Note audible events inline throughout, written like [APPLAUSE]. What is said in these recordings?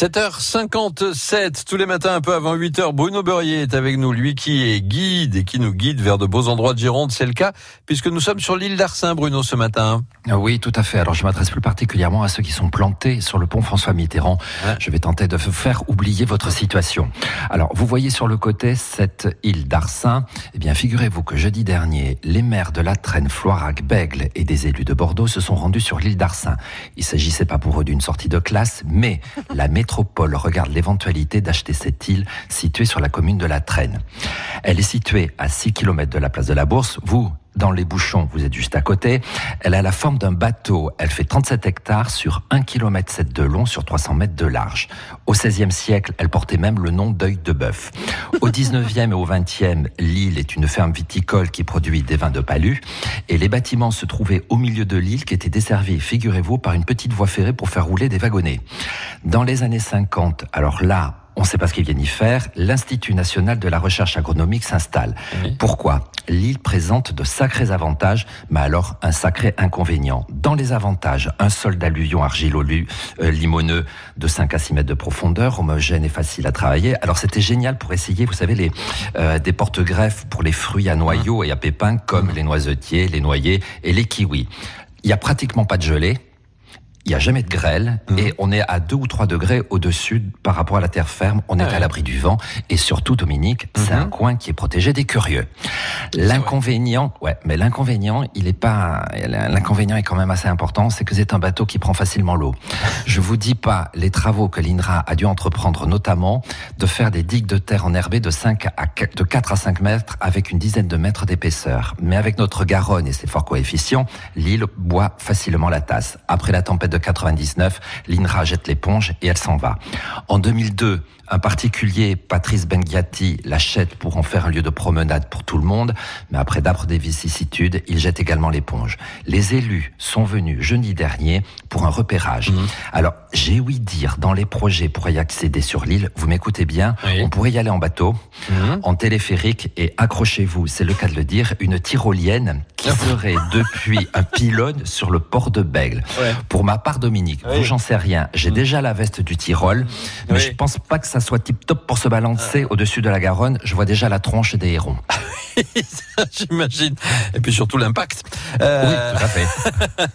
7h57, tous les matins un peu avant 8h, Bruno Beurrier est avec nous, lui qui est guide et qui nous guide vers de beaux endroits de Gironde, c'est le cas, puisque nous sommes sur l'île d'Arsin, Bruno, ce matin. Ah Oui, tout à fait. Alors je m'adresse plus particulièrement à ceux qui sont plantés sur le pont François Mitterrand. Ouais. Je vais tenter de vous faire oublier votre situation. Alors, vous voyez sur le côté cette île d'Arsin. Eh bien, figurez-vous que jeudi dernier, les maires de la Traîne, Floirac, Bègle et des élus de Bordeaux se sont rendus sur l'île d'Arsin. Il s'agissait pas pour eux d'une sortie de classe, mais la [LAUGHS] métropole regarde l'éventualité d'acheter cette île située sur la commune de la Traîne. Elle est située à 6 km de la place de la Bourse. Vous, dans les bouchons, vous êtes juste à côté. Elle a la forme d'un bateau. Elle fait 37 hectares sur 1 km 7 de long sur 300 mètres de large. Au XVIe siècle, elle portait même le nom d'œil de bœuf. Au 19e et au 20e, l'île est une ferme viticole qui produit des vins de palu. Et les bâtiments se trouvaient au milieu de l'île qui était desservie, figurez-vous, par une petite voie ferrée pour faire rouler des wagonnets. Dans les années 50, alors là, on ne sait pas ce qu'ils viennent y faire. L'Institut national de la recherche agronomique s'installe. Oui. Pourquoi? L'île présente de sacrés avantages, mais alors un sacré inconvénient. Dans les avantages, un sol d'alluvion argilolu euh, limoneux de 5 à 6 mètres de profondeur, homogène et facile à travailler. Alors c'était génial pour essayer, vous savez, les, euh, des porte-greffes pour les fruits à noyaux et à pépins comme les noisetiers, les noyers et les kiwis. Il y a pratiquement pas de gelée. Il n'y a jamais de grêle et on est à 2 ou 3 degrés au-dessus par rapport à la terre ferme. On est Ah ouais. à l'abri du vent et surtout, Dominique, c'est Mhm. un coin qui est protégé des curieux. L'inconvénient, ouais, mais l'inconvénient, il est pas, l'inconvénient est quand même assez important, c'est que c'est un bateau qui prend facilement l'eau. [LAUGHS] Je vous dis pas les travaux que l'INRA a dû entreprendre, notamment de faire des digues de terre enherbées de 5 à 4, de 4 à 5 mètres avec une dizaine de mètres d'épaisseur. Mais avec notre Garonne et ses forts coefficients, l'île boit facilement la tasse. Après la tempête de 99, l'INRA jette l'éponge et elle s'en va. En 2002, un particulier, Patrice Benghiati, l'achète pour en faire un lieu de promenade pour tout le monde, mais après d'âpres des vicissitudes, il jette également l'éponge. Les élus sont venus jeudi dernier pour un repérage. Alors, j'ai ouï dire dans les projets pour y accéder sur l'île, vous m'écoutez bien, Oui. on pourrait y aller en bateau, Mhm. en téléphérique et accrochez-vous, c'est le cas de le dire, une tyrolienne qui serait depuis un pylône sur le port de Bègle. Ouais. Pour ma part, Dominique, Oui. vous, j'en sais rien. J'ai déjà la veste du Tyrol, mais Oui. je pense pas que ça soit tip top pour se balancer au-dessus de la Garonne. Je vois déjà la tronche des hérons. [LAUGHS] J'imagine. Et puis surtout l'impact. Euh, Oui, tout à fait.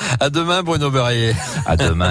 [LAUGHS] à demain, Bruno Beurrier. À demain.